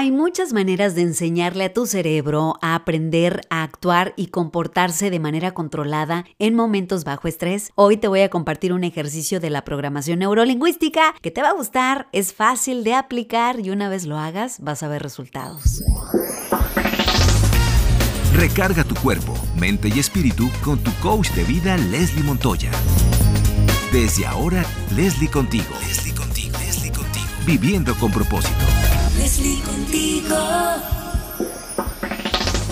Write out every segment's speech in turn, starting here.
Hay muchas maneras de enseñarle a tu cerebro a aprender a actuar y comportarse de manera controlada en momentos bajo estrés. Hoy te voy a compartir un ejercicio de la programación neurolingüística que te va a gustar, es fácil de aplicar y una vez lo hagas vas a ver resultados. Recarga tu cuerpo, mente y espíritu con tu coach de vida Leslie Montoya. Desde ahora, Leslie contigo. Leslie contigo. Leslie contigo. Viviendo con propósito.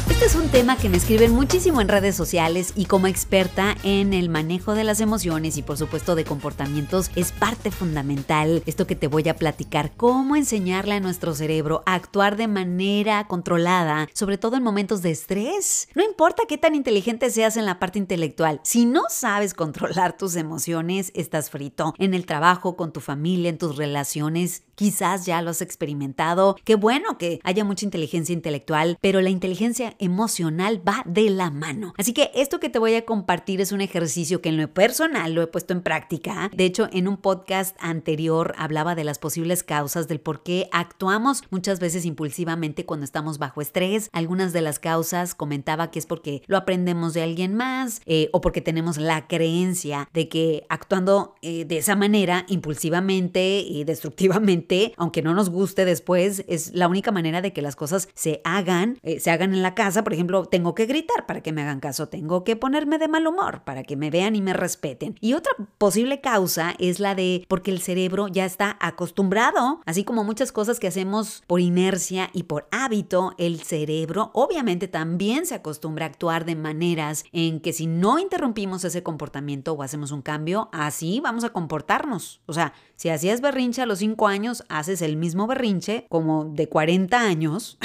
Este es un tema que me escriben muchísimo en redes sociales y como experta en el manejo de las emociones y por supuesto de comportamientos es parte fundamental esto que te voy a platicar, cómo enseñarle a nuestro cerebro a actuar de manera controlada, sobre todo en momentos de estrés. No importa qué tan inteligente seas en la parte intelectual, si no sabes controlar tus emociones, estás frito. En el trabajo, con tu familia, en tus relaciones, quizás ya lo has experimentado. Qué bueno que haya mucha inteligencia intelectual, pero la inteligencia emocional va de la mano. Así que esto que te voy a compartir es un ejercicio que en lo personal lo he puesto en práctica. De hecho, en un podcast anterior hablaba de las posibles causas del por qué actuamos muchas veces impulsivamente cuando estamos bajo estrés. Algunas de las causas comentaba que es porque lo aprendemos de alguien más eh, o porque tenemos la creencia de que actuando eh, de esa manera, impulsivamente y destructivamente, aunque no nos guste después, es la única manera de que las cosas se hagan, eh, se hagan en la casa por ejemplo, tengo que gritar para que me hagan caso, tengo que ponerme de mal humor para que me vean y me respeten. Y otra posible causa es la de porque el cerebro ya está acostumbrado, así como muchas cosas que hacemos por inercia y por hábito, el cerebro obviamente también se acostumbra a actuar de maneras en que si no interrumpimos ese comportamiento o hacemos un cambio, así vamos a comportarnos. O sea, si hacías berrinche a los 5 años, haces el mismo berrinche como de 40 años.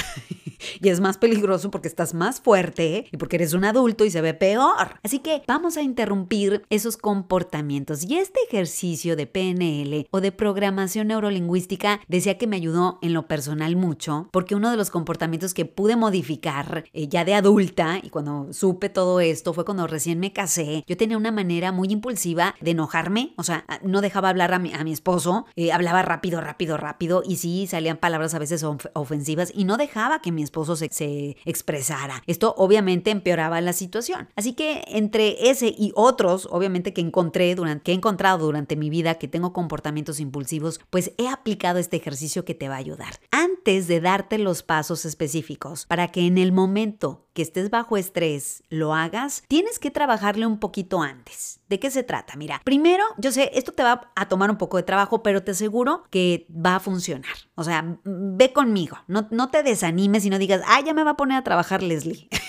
Y es más peligroso porque estás más fuerte y porque eres un adulto y se ve peor. Así que vamos a interrumpir esos comportamientos. Y este ejercicio de PNL o de programación neurolingüística decía que me ayudó en lo personal mucho porque uno de los comportamientos que pude modificar eh, ya de adulta y cuando supe todo esto fue cuando recién me casé. Yo tenía una manera muy impulsiva de enojarme, o sea, no dejaba hablar a mi, a esposo, eh, hablaba rápido, rápido, rápido y sí salían palabras a veces ofensivas y no dejaba que mi esposo se, se expresara. Esto obviamente empeoraba la situación. Así que entre ese y otros, obviamente que encontré durante, que he encontrado durante mi vida que tengo comportamientos impulsivos, pues he aplicado este ejercicio que te va a ayudar. Antes de darte los pasos específicos para que en el momento que estés bajo estrés lo hagas, tienes que trabajarle un poquito antes. ¿De qué se trata? Mira, primero, yo sé, esto te va a tomar un poco de trabajo, pero te aseguro que va a funcionar. O sea, ve conmigo, no, no te desanimes y no digas, ah, ya me va a poner a trabajar Leslie.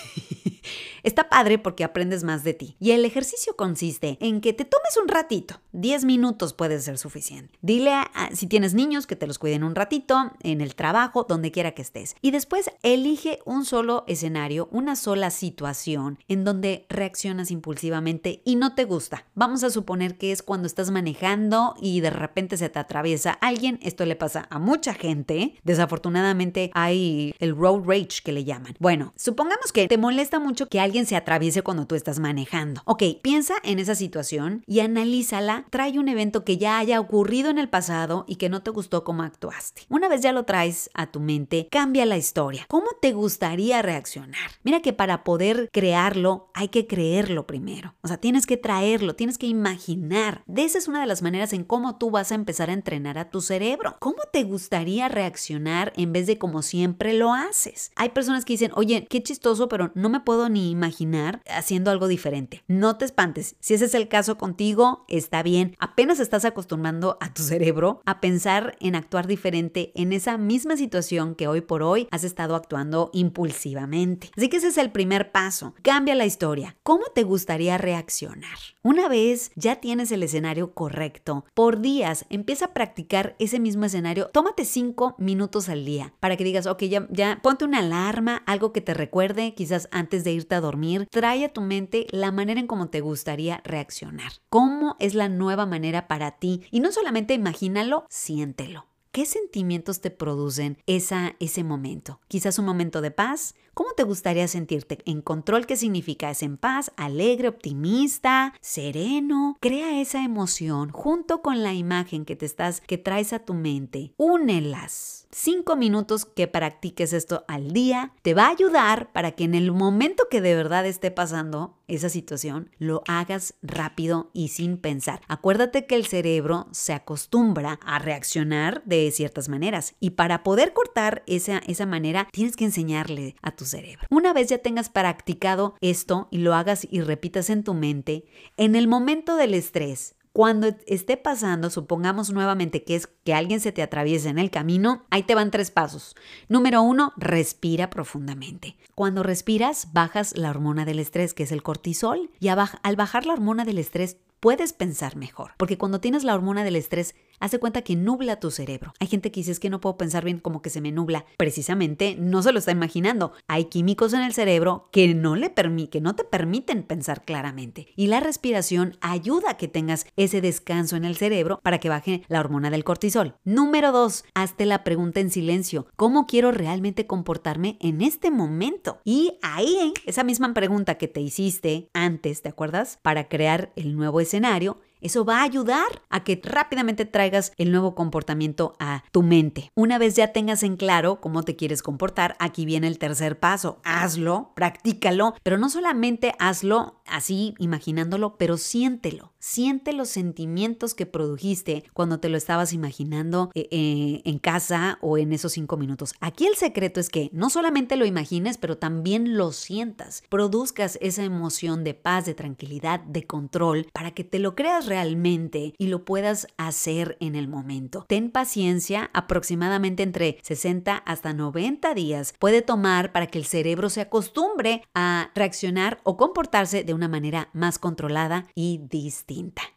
Está padre porque aprendes más de ti. Y el ejercicio consiste en que te tomes un ratito. 10 minutos puede ser suficiente. Dile a, si tienes niños que te los cuiden un ratito, en el trabajo, donde quiera que estés. Y después elige un solo escenario, una sola situación en donde reaccionas impulsivamente y no te gusta. Vamos a suponer que es cuando estás manejando y de repente se te atraviesa alguien. Esto le pasa a mucha gente. Desafortunadamente hay el road rage que le llaman. Bueno, supongamos que te molesta mucho que alguien alguien se atraviese cuando tú estás manejando. Ok, piensa en esa situación y analízala. Trae un evento que ya haya ocurrido en el pasado y que no te gustó cómo actuaste. Una vez ya lo traes a tu mente, cambia la historia. ¿Cómo te gustaría reaccionar? Mira que para poder crearlo hay que creerlo primero. O sea, tienes que traerlo, tienes que imaginar. De esa es una de las maneras en cómo tú vas a empezar a entrenar a tu cerebro. ¿Cómo te gustaría reaccionar en vez de como siempre lo haces? Hay personas que dicen, oye, qué chistoso, pero no me puedo ni imaginar haciendo algo diferente. No te espantes. Si ese es el caso contigo, está bien. Apenas estás acostumbrando a tu cerebro a pensar en actuar diferente en esa misma situación que hoy por hoy has estado actuando impulsivamente. Así que ese es el primer paso. Cambia la historia. ¿Cómo te gustaría reaccionar? Una vez ya tienes el escenario correcto, por días empieza a practicar ese mismo escenario. Tómate cinco minutos al día para que digas, ok, ya, ya ponte una alarma, algo que te recuerde, quizás antes de irte a dormir. Trae a tu mente la manera en cómo te gustaría reaccionar. ¿Cómo es la nueva manera para ti? Y no solamente imagínalo, siéntelo. ¿Qué sentimientos te producen esa, ese momento? Quizás un momento de paz. ¿Cómo te gustaría sentirte? En control, ¿qué significa? Es en paz, alegre, optimista, sereno. Crea esa emoción junto con la imagen que te estás, que traes a tu mente. Únelas. Cinco minutos que practiques esto al día te va a ayudar para que en el momento que de verdad esté pasando esa situación, lo hagas rápido y sin pensar. Acuérdate que el cerebro se acostumbra a reaccionar de ciertas maneras y para poder cortar esa, esa manera tienes que enseñarle a tu cerebro. Una vez ya tengas practicado esto y lo hagas y repitas en tu mente, en el momento del estrés, cuando esté pasando, supongamos nuevamente que es que alguien se te atraviesa en el camino, ahí te van tres pasos. Número uno, respira profundamente. Cuando respiras, bajas la hormona del estrés, que es el cortisol, y al bajar la hormona del estrés, puedes pensar mejor. Porque cuando tienes la hormona del estrés, hace cuenta que nubla tu cerebro. Hay gente que dice es que no puedo pensar bien como que se me nubla. Precisamente no se lo está imaginando. Hay químicos en el cerebro que no, le que no te permiten pensar claramente. Y la respiración ayuda a que tengas ese descanso en el cerebro para que baje la hormona del cortisol. Número dos, hazte la pregunta en silencio. ¿Cómo quiero realmente comportarme en este momento? Y ahí, esa misma pregunta que te hiciste antes, ¿te acuerdas? Para crear el nuevo escenario, eso va a ayudar a que rápidamente traigas el nuevo comportamiento a tu mente. Una vez ya tengas en claro cómo te quieres comportar, aquí viene el tercer paso. Hazlo, practícalo, pero no solamente hazlo así imaginándolo, pero siéntelo. Siente los sentimientos que produjiste cuando te lo estabas imaginando eh, eh, en casa o en esos cinco minutos. Aquí el secreto es que no solamente lo imagines, pero también lo sientas. Produzcas esa emoción de paz, de tranquilidad, de control, para que te lo creas realmente y lo puedas hacer en el momento. Ten paciencia, aproximadamente entre 60 hasta 90 días puede tomar para que el cerebro se acostumbre a reaccionar o comportarse de una manera más controlada y distinta.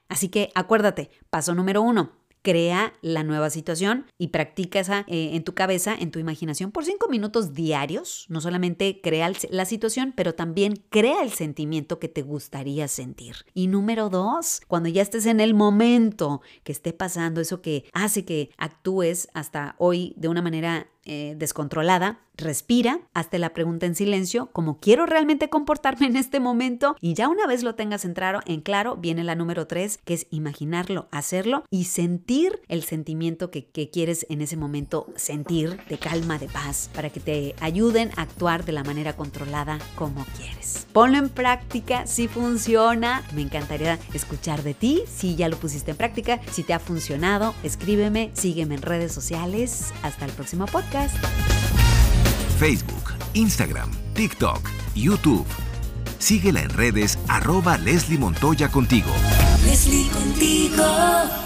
Así que acuérdate, paso número uno, crea la nueva situación y practica esa eh, en tu cabeza, en tu imaginación por cinco minutos diarios. No solamente crea la situación, pero también crea el sentimiento que te gustaría sentir. Y número dos, cuando ya estés en el momento que esté pasando eso que hace que actúes hasta hoy de una manera eh, descontrolada, respira, hazte la pregunta en silencio, como quiero realmente comportarme en este momento y ya una vez lo tengas en en claro viene la número tres, que es imaginarlo, hacerlo y sentir el sentimiento que, que quieres en ese momento sentir de calma, de paz, para que te ayuden a actuar de la manera controlada como quieres. Ponlo en práctica si funciona. Me encantaría escuchar de ti si ya lo pusiste en práctica, si te ha funcionado, escríbeme, sígueme en redes sociales. Hasta el próximo podcast. Facebook, Instagram, TikTok, YouTube. Síguela en redes arroba Leslie Montoya contigo. Leslie contigo.